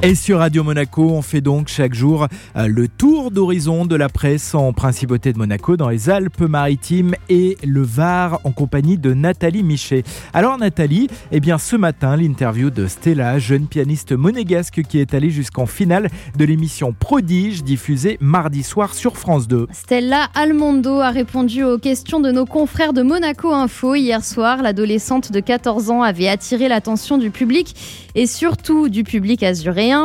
Et sur Radio Monaco, on fait donc chaque jour euh, le tour d'horizon de la presse en principauté de Monaco dans les Alpes-Maritimes et le Var en compagnie de Nathalie Michet. Alors Nathalie, eh bien ce matin, l'interview de Stella, jeune pianiste monégasque qui est allée jusqu'en finale de l'émission Prodige diffusée mardi soir sur France 2. Stella Almondo a répondu aux questions de nos confrères de Monaco Info hier soir. L'adolescente de 14 ans avait attiré l'attention du public et surtout du public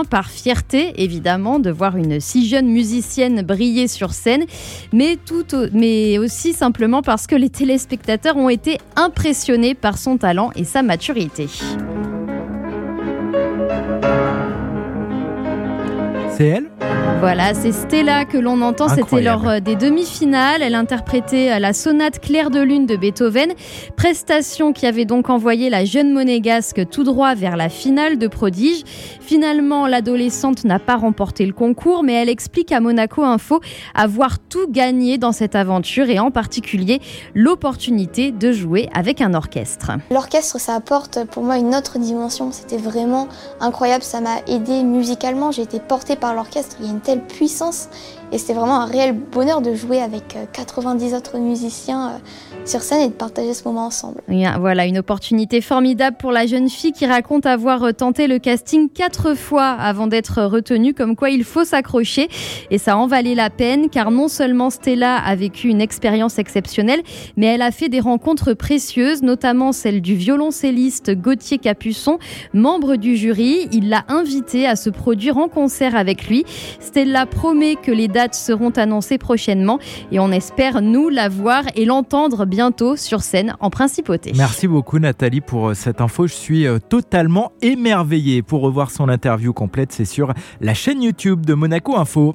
par fierté évidemment de voir une si jeune musicienne briller sur scène, mais, tout, mais aussi simplement parce que les téléspectateurs ont été impressionnés par son talent et sa maturité. C'est elle? Voilà, c'est Stella que l'on entend. C'était lors euh, des demi-finales. Elle interprétait euh, la sonate Claire de Lune de Beethoven. Prestation qui avait donc envoyé la jeune monégasque tout droit vers la finale de Prodige. Finalement, l'adolescente n'a pas remporté le concours, mais elle explique à Monaco Info avoir tout gagné dans cette aventure et en particulier l'opportunité de jouer avec un orchestre. L'orchestre, ça apporte pour moi une autre dimension. C'était vraiment incroyable. Ça m'a aidé musicalement. J'ai été portée par l'orchestre. Il y a une telle puissance et c'était vraiment un réel bonheur de jouer avec 90 euh, autres musiciens euh, sur scène et de partager ce moment ensemble. Voilà, une opportunité formidable pour la jeune fille qui raconte avoir euh, tenté le casting quatre fois avant d'être retenue, comme quoi il faut s'accrocher. Et ça en valait la peine, car non seulement Stella a vécu une expérience exceptionnelle, mais elle a fait des rencontres précieuses, notamment celle du violoncelliste Gauthier Capuçon, membre du jury. Il l'a invité à se produire en concert avec lui. Stella promet que les dates seront annoncées prochainement et on espère nous la voir et l'entendre bientôt sur scène en principauté. Merci beaucoup Nathalie pour euh, cette info. Je suis euh, totalement émerveillé. Pour revoir son interview complète, c'est sur la chaîne YouTube de Monaco Info.